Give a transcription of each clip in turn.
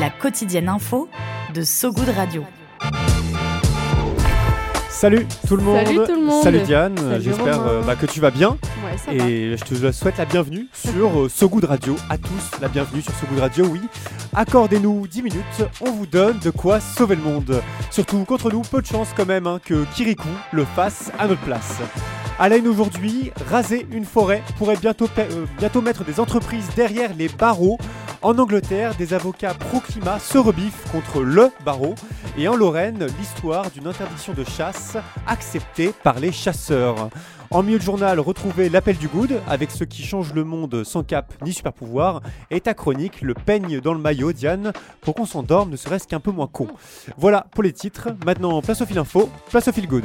La quotidienne info de So Good Radio. Salut tout le monde. Salut tout le monde. Salut Diane. Salut J'espère euh, bah, que tu vas bien. Ouais, ça va. Et je te souhaite la bienvenue sur euh, So Good Radio. À tous, la bienvenue sur So Good Radio, oui. Accordez-nous 10 minutes, on vous donne de quoi sauver le monde. Surtout contre nous, peu de chance quand même hein, que Kirikou le fasse à notre place. À la aujourd'hui, raser une forêt pourrait euh, bientôt mettre des entreprises derrière les barreaux. En Angleterre, des avocats pro-climat se rebiffent contre le barreau. Et en Lorraine, l'histoire d'une interdiction de chasse acceptée par les chasseurs. En milieu de journal, retrouvez l'appel du good avec ceux qui changent le monde sans cap ni super pouvoir. Et ta chronique, le peigne dans le maillot, Diane, pour qu'on s'endorme ne serait-ce qu'un peu moins con. Voilà pour les titres. Maintenant, place au fil info, place au fil good.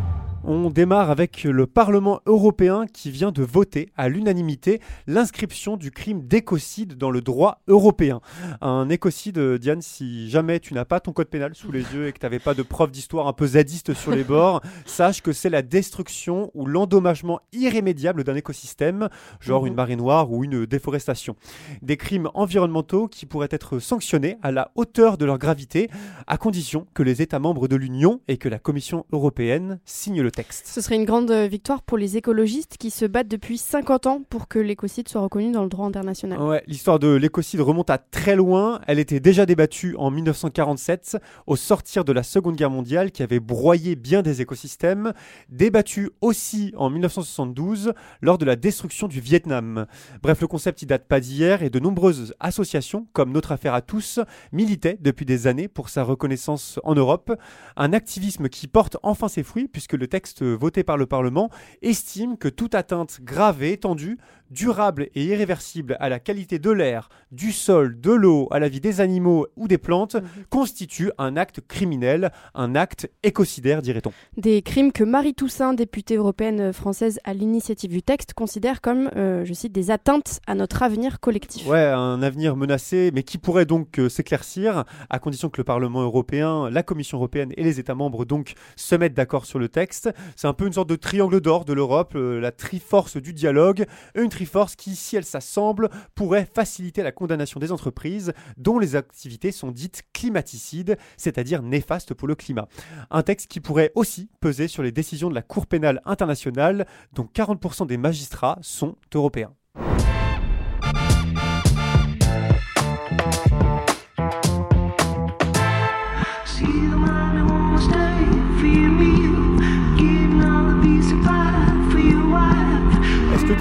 On démarre avec le Parlement européen qui vient de voter à l'unanimité l'inscription du crime d'écocide dans le droit européen. Un écocide, Diane, si jamais tu n'as pas ton code pénal sous les yeux et que tu n'avais pas de preuve d'histoire un peu zadiste sur les bords, sache que c'est la destruction ou l'endommagement irrémédiable d'un écosystème, genre Mhm. une marée noire ou une déforestation. Des crimes environnementaux qui pourraient être sanctionnés à la hauteur de leur gravité, à condition que les États membres de l'Union et que la Commission européenne signent le texte. Ce serait une grande victoire pour les écologistes qui se battent depuis 50 ans pour que l'écocide soit reconnu dans le droit international. Ouais, l'histoire de l'écocide remonte à très loin. Elle était déjà débattue en 1947, au sortir de la Seconde Guerre mondiale, qui avait broyé bien des écosystèmes. Débattue aussi en 1972, lors de la destruction du Vietnam. Bref, le concept il date pas d'hier et de nombreuses associations, comme Notre Affaire à tous, militaient depuis des années pour sa reconnaissance en Europe. Un activisme qui porte enfin ses fruits, puisque le texte voté par le Parlement estime que toute atteinte grave et étendue durable et irréversible à la qualité de l'air, du sol, de l'eau, à la vie des animaux ou des plantes, constitue un acte criminel, un acte écocidaire, dirait-on. Des crimes que Marie Toussaint, députée européenne française à l'initiative du texte, considère comme, euh, je cite, des atteintes à notre avenir collectif. Ouais, un avenir menacé, mais qui pourrait donc euh, s'éclaircir, à condition que le Parlement européen, la Commission européenne et les États membres donc se mettent d'accord sur le texte. C'est un peu une sorte de triangle d'or de l'Europe, euh, la triforce du dialogue, une triforce qui, si elle s'assemble, pourrait faciliter la condamnation des entreprises dont les activités sont dites climaticides, c'est-à-dire néfastes pour le climat. Un texte qui pourrait aussi peser sur les décisions de la Cour pénale internationale, dont 40% des magistrats sont européens.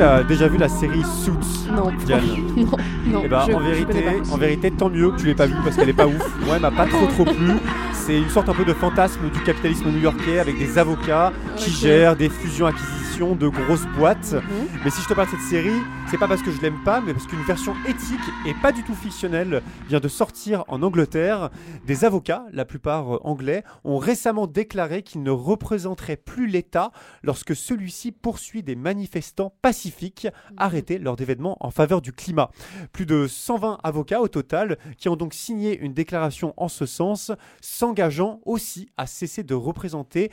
Est-ce que tu as déjà vu la série Suits Non, Diane? non, non. Eh ben, je- en, vérité, en vérité, tant mieux que tu l'aies pas vu parce qu'elle est pas ouf. Moi, elle m'a pas trop trop plu. C'est une sorte un peu de fantasme du capitalisme new-yorkais avec des avocats qui gèrent des fusions-acquisitions de grosses boîtes. Mhm. Mais si je te parle de cette série, c'est pas parce que je l'aime pas, mais parce qu'une version éthique et pas du tout fictionnelle vient de sortir en Angleterre. Des avocats, la plupart euh, anglais, ont récemment déclaré qu'ils ne représenteraient plus l'État lorsque celui-ci poursuit des manifestants pacifiques arrêtés lors d'événements en faveur du climat. Plus de 120 avocats au total qui ont donc signé une déclaration en ce sens, s'engageant aussi à cesser de représenter,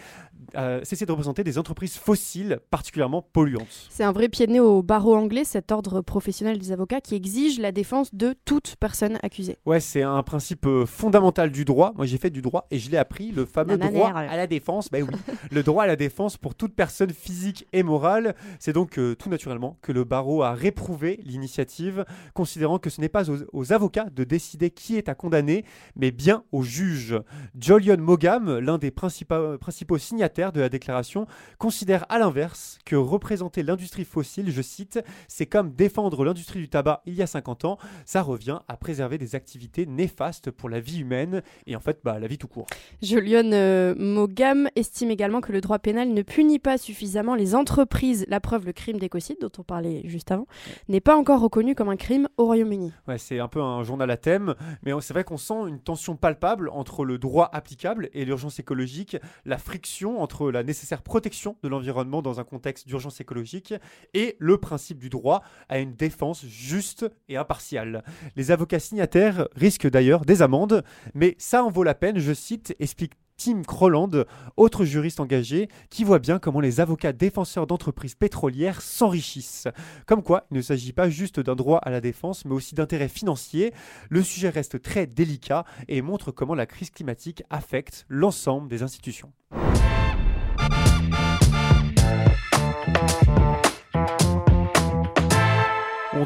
euh, cesser de représenter des entreprises fossiles particulièrement polluantes. C'est un vrai pied de nez au barreau anglais, cet ordre professionnel des avocats qui exige la défense de toute personne accusée. Ouais, c'est un principe euh, fondamental du droit. Moi, j'ai fait du droit et je l'ai appris, le fameux Nananère. droit à la défense. Ben oui, le droit à la défense pour toute personne physique et morale. C'est donc euh, tout naturellement que le barreau a réprouvé l'initiative, considérant que ce n'est pas aux, aux avocats de décider qui est à condamner, mais bien aux juges. Jolion Mogam, l'un des principaux, principaux signataires de la déclaration, considère à l'inverse que représenter l'industrie fossile, je cite, c'est comme défendre l'industrie du tabac il y a 50 ans, ça revient à préserver des activités néfastes pour la vie humaine et en fait bah, la vie tout court. Julian euh, Mogam estime également que le droit pénal ne punit pas suffisamment les entreprises. La preuve, le crime d'écocide, dont on parlait juste avant, n'est pas encore reconnu comme un crime au Royaume-Uni. Ouais, c'est un peu un journal à thème, mais c'est vrai qu'on sent une tension palpable entre le droit applicable et l'urgence écologique, la friction entre la nécessaire protection de l'environnement dans un contexte d'urgence écologique et le principe du droit à une défense juste et impartiale. Les avocats signataires risquent d'ailleurs des amendes, mais ça en vaut la peine, je cite, explique Tim Crowland, autre juriste engagé, qui voit bien comment les avocats défenseurs d'entreprises pétrolières s'enrichissent. Comme quoi, il ne s'agit pas juste d'un droit à la défense, mais aussi d'intérêts financiers. Le sujet reste très délicat et montre comment la crise climatique affecte l'ensemble des institutions.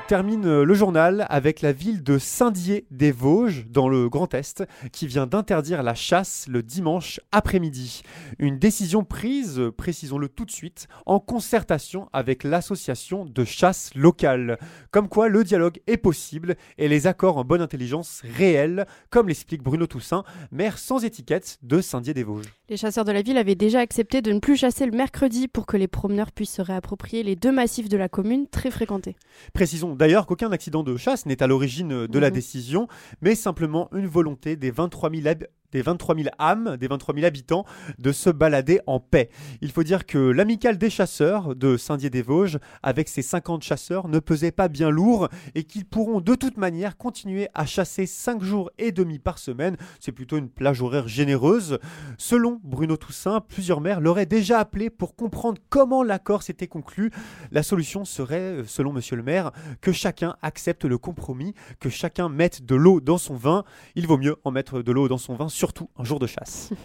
Termine euh, le journal avec la ville de Saint-Dié-des-Vosges, dans le Grand Est, qui vient d'interdire la chasse le dimanche après-midi. Une décision prise, précisons-le tout de suite, en concertation avec l'association de chasse locale. Comme quoi le dialogue est possible et les accords en bonne intelligence réels, comme l'explique Bruno Toussaint, maire sans étiquette de Saint-Dié-des-Vosges. Les chasseurs de la ville avaient déjà accepté de ne plus chasser le mercredi pour que les promeneurs puissent se réapproprier les deux massifs de la commune très fréquentés. Précisons d'ailleurs qu'aucun accident de chasse n'est à l'origine de la Mhm. décision, mais simplement une volonté des 23 000 hab- des 23 000 âmes, des 23 000 habitants, de se balader en paix. Il faut dire que l'amicale des chasseurs de Saint-Dié-des-Vosges, avec ses 50 chasseurs, ne pesait pas bien lourd et qu'ils pourront de toute manière continuer à chasser 5 jours et demi par semaine. C'est plutôt une plage horaire généreuse. Selon Bruno Toussaint, plusieurs maires l'auraient déjà appelé pour comprendre comment l'accord s'était conclu. La solution serait, selon monsieur le maire, que chacun accepte le compromis, que chacun mette de l'eau dans son vin. Il vaut mieux en mettre de l'eau dans son vin, surtout un jour de chasse.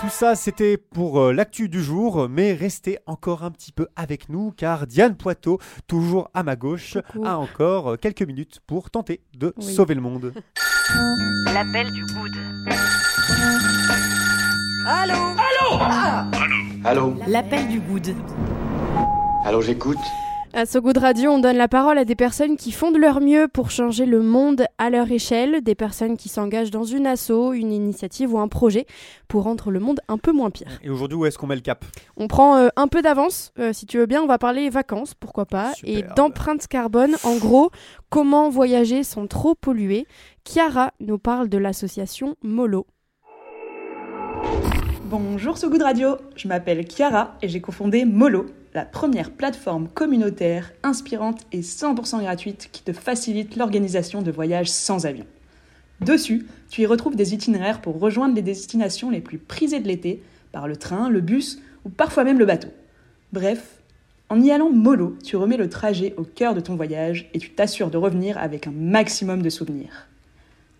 Tout ça, c'était pour euh, l'actu du jour, mais restez encore un petit peu avec nous, car Diane Poitot, toujours à ma gauche, Coucou. a encore euh, quelques minutes pour tenter de Oui. sauver le monde. L'appel du good. Allô? L'appel du good. Allô, j'écoute À So Good Radio, on donne la parole à des personnes qui font de leur mieux pour changer le monde à leur échelle, des personnes qui s'engagent dans une asso, une initiative ou un projet pour rendre le monde un peu moins pire. Et aujourd'hui, où est-ce qu'on met le cap? On prend euh, un peu d'avance, euh, si tu veux bien, on va parler vacances, pourquoi pas, et d'empreintes carbone. En gros, comment voyager sans trop polluer? Chiara nous parle de l'association Molo. Bonjour So Good Radio, je m'appelle Chiara et j'ai cofondé Molo, la première plateforme communautaire, inspirante et 100% gratuite qui te facilite l'organisation de voyages sans avion. Dessus, tu y retrouves des itinéraires pour rejoindre les destinations les plus prisées de l'été, par le train, le bus ou parfois même le bateau. Bref, en y allant mollo, tu remets le trajet au cœur de ton voyage et tu t'assures de revenir avec un maximum de souvenirs.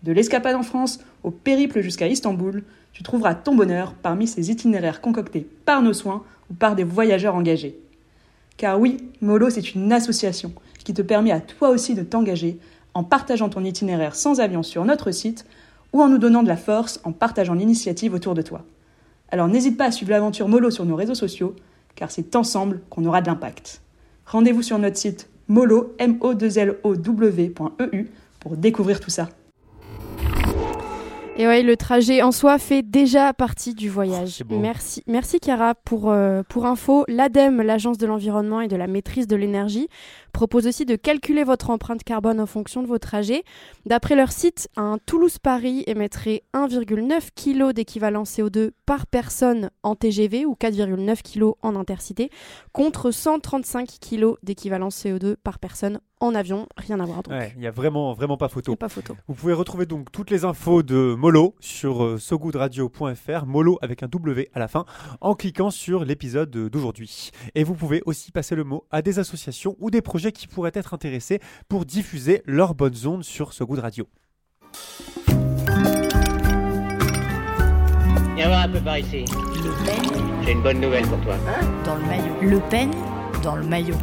De l'escapade en France au périple jusqu'à Istanbul, tu trouveras ton bonheur parmi ces itinéraires concoctés par nos soins ou par des voyageurs engagés. Car oui, Molo, c'est une association qui te permet à toi aussi de t'engager en partageant ton itinéraire sans avion sur notre site ou en nous donnant de la force en partageant l'initiative autour de toi. Alors n'hésite pas à suivre l'aventure Molo sur nos réseaux sociaux, car c'est ensemble qu'on aura de l'impact. Rendez-vous sur notre site molo, m o 2 l o w.eu pour découvrir tout ça. Et ouais, le trajet en soi fait déjà partie du voyage. Merci, merci Chiara pour euh, pour info. L'ADEME, l'agence de l'environnement et de la maîtrise de l'énergie, propose aussi de calculer votre empreinte carbone en fonction de vos trajets. D'après leur site, un Toulouse-Paris émettrait 1,9 kg d'équivalent CO2 par personne en TGV ou 4,9 kg en intercité, contre 135 kg d'équivalent CO2 par personne en avion. Rien à voir. Ouais, il n'y a vraiment, vraiment pas photo. pas photo. Vous pouvez retrouver donc toutes les infos de Molo sur euh, sogoodradio.fr, Molo avec un W à la fin, en cliquant sur l'épisode d'aujourd'hui. Et vous pouvez aussi passer le mot à des associations ou des projets qui pourraient être intéressés pour diffuser leurs bonnes ondes sur So Good Radio. Viens voir un peu par ici. Le peigne J'ai une bonne nouvelle pour toi. dans le maillot. Le peigne dans le maillot.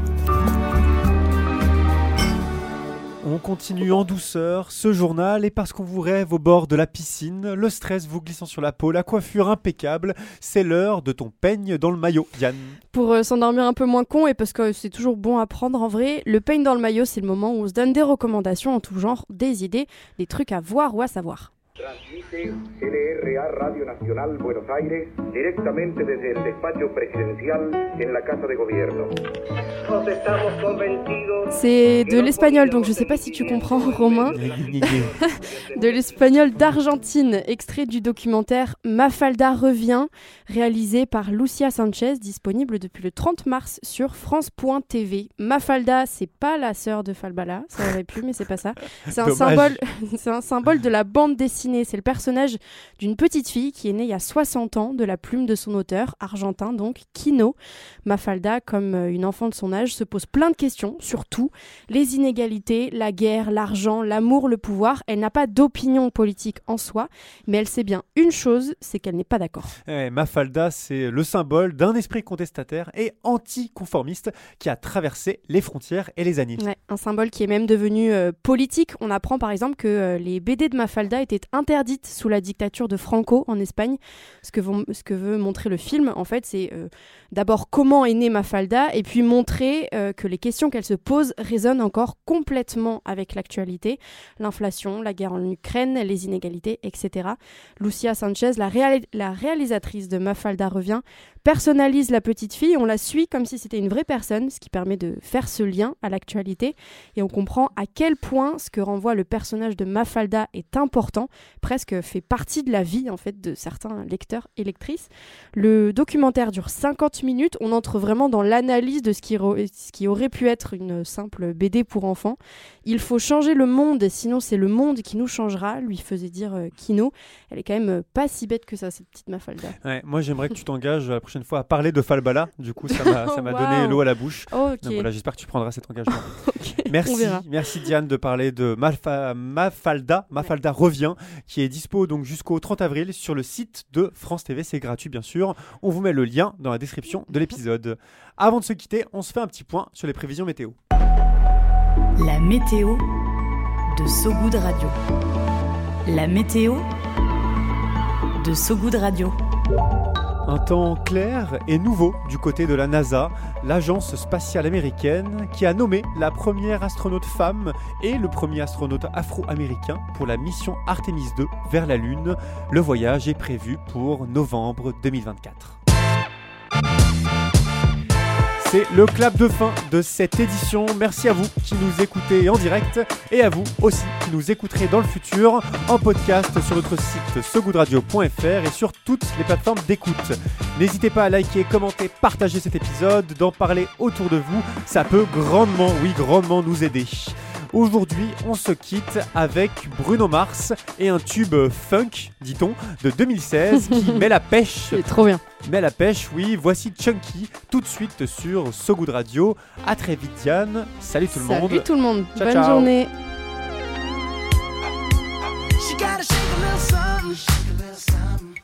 On continue en douceur ce journal et parce qu'on vous rêve au bord de la piscine, le stress vous glissant sur la peau, la coiffure impeccable, c'est l'heure de ton peigne dans le maillot. Yann. Pour euh, s'endormir un peu moins con et parce que c'est toujours bon à prendre en vrai, le peigne dans le maillot, c'est le moment où on se donne des recommandations en tout genre, des idées, des trucs à voir ou à savoir. Transmite LRA Radio Nacional Buenos Aires directamente desde el despacho presidencial en la Casa de Gobierno. Nos estamos convencidos C'est de l'espagnol, donc je sais pas si tu comprends, Romain. de l'espagnol d'Argentine, extrait du documentaire Mafalda revient, réalisé par Lucia Sanchez, disponible depuis le 30 mars sur France.tv. Mafalda, c'est pas la sœur de Falbala, ça aurait pu, mais c'est pas ça. C'est un symbole, c'est un symbole de la bande dessinée. C'est le personnage d'une petite fille qui est née il y a 60 ans de la plume de son auteur, argentin donc, Kino. Mafalda, comme euh, une enfant de son âge, se pose plein de questions, surtout les inégalités, la guerre, l'argent, l'amour, le pouvoir. Elle n'a pas d'opinion politique en soi, mais elle sait bien une chose, c'est qu'elle n'est pas d'accord. Eh, Mafalda, c'est le symbole d'un esprit contestataire et anticonformiste qui a traversé les frontières et les années. Ouais, un symbole qui est même devenu euh, politique. On apprend par exemple que euh, les BD de Mafalda étaient interdites sous la dictature de Franco en Espagne. Ce que, veut montrer le film, en fait, c'est euh, d'abord comment est née Mafalda et puis montrer euh, que les questions qu'elle se pose résonnent encore complètement avec l'actualité. L'inflation, la guerre en Ukraine, les inégalités, etc. Lucia Sanchez, la, la réalisatrice de Mafalda revient, personnalise la petite fille, on la suit comme si c'était une vraie personne, ce qui permet de faire ce lien à l'actualité et on comprend à quel point ce que renvoie le personnage de Mafalda est important, presque fait partie de la vie en fait de certains lecteurs et lectrices. Le documentaire dure 50 minutes, on entre vraiment dans l'analyse de ce qui, aurait pu être une simple BD pour enfants. Il faut changer le monde, sinon c'est le monde qui nous changera, lui faisait dire euh, Kino. Elle est quand même pas si bête que ça, cette petite Mafalda. Ouais, moi, j'aimerais que tu t'engages prochaine fois à parler de Falbala. Du coup, ça m'a ça m'a donné l'eau à la bouche. Oh. Donc voilà, j'espère que tu prendras cet engagement. Merci, merci Diane de parler de Malfa- Mafalda. Mafalda revient, qui est dispo donc jusqu'au 30 avril sur le site de France TV. C'est gratuit bien sûr. On vous met le lien dans la description de l'épisode. Avant de se quitter, on se fait un petit point sur les prévisions météo. La météo de Sogoud Radio. La météo de Sogoud Radio. Un temps clair et nouveau du côté de la NASA, l'agence spatiale américaine, qui a nommé la première astronaute femme et le premier astronaute afro-américain pour la mission Artemis 2 vers la Lune. Le voyage est prévu pour novembre 2024. C'est le clap de fin de cette édition. Merci à vous qui nous écoutez en direct et à vous aussi qui nous écouterez dans le futur en podcast sur notre site segoudradio.fr et sur toutes les plateformes d'écoute. N'hésitez pas à liker, commenter, partager cet épisode, d'en parler autour de vous. Ça peut grandement, oui, grandement nous aider. Aujourd'hui, on se quitte avec Bruno Mars et un tube funk, dit-on, de 2016 qui met la pêche. C'est trop bien. Met la pêche, oui. Voici Chunky tout de suite sur So Good Radio. À très vite, Diane. Salut tout le monde. Salut tout le monde. Ciao, Bonne ciao. journée. She gotta shake a little something, shake a little something.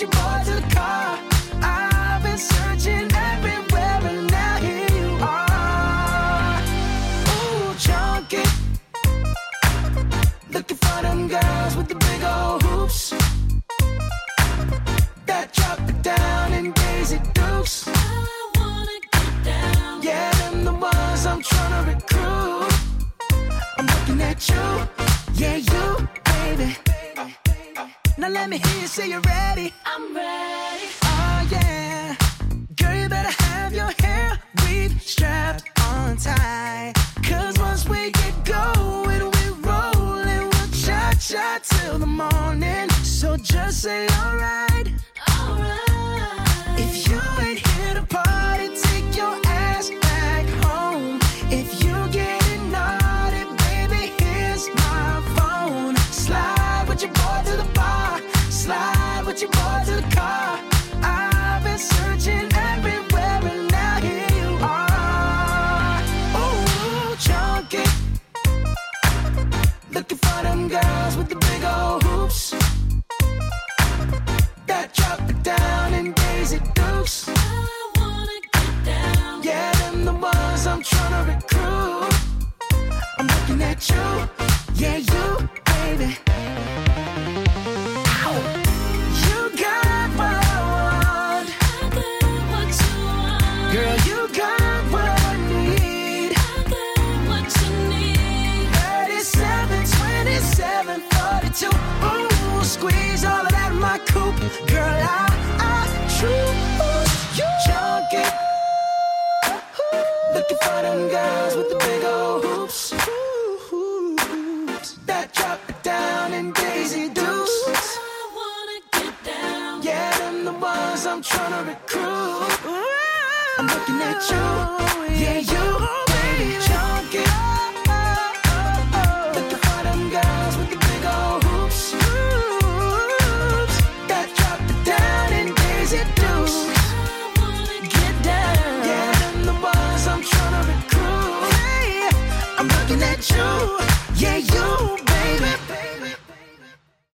With your to the car. I've been searching everywhere and now here you are. Ooh, chunky. Looking for them girls with the big old hoops. That drop it down and Daisy Dukes. I wanna get down. Yeah, them the ones I'm trying to recruit. I'm looking at you, yeah, you, baby. Now let me hear you say you're ready. I'm ready. Oh yeah, girl, you better have your hair weave strapped on tight. Cause once we get going, we rollin', we'll cha cha till the morning. So just say alright. I'm trying to recruit. I'm looking at you. Yeah, you.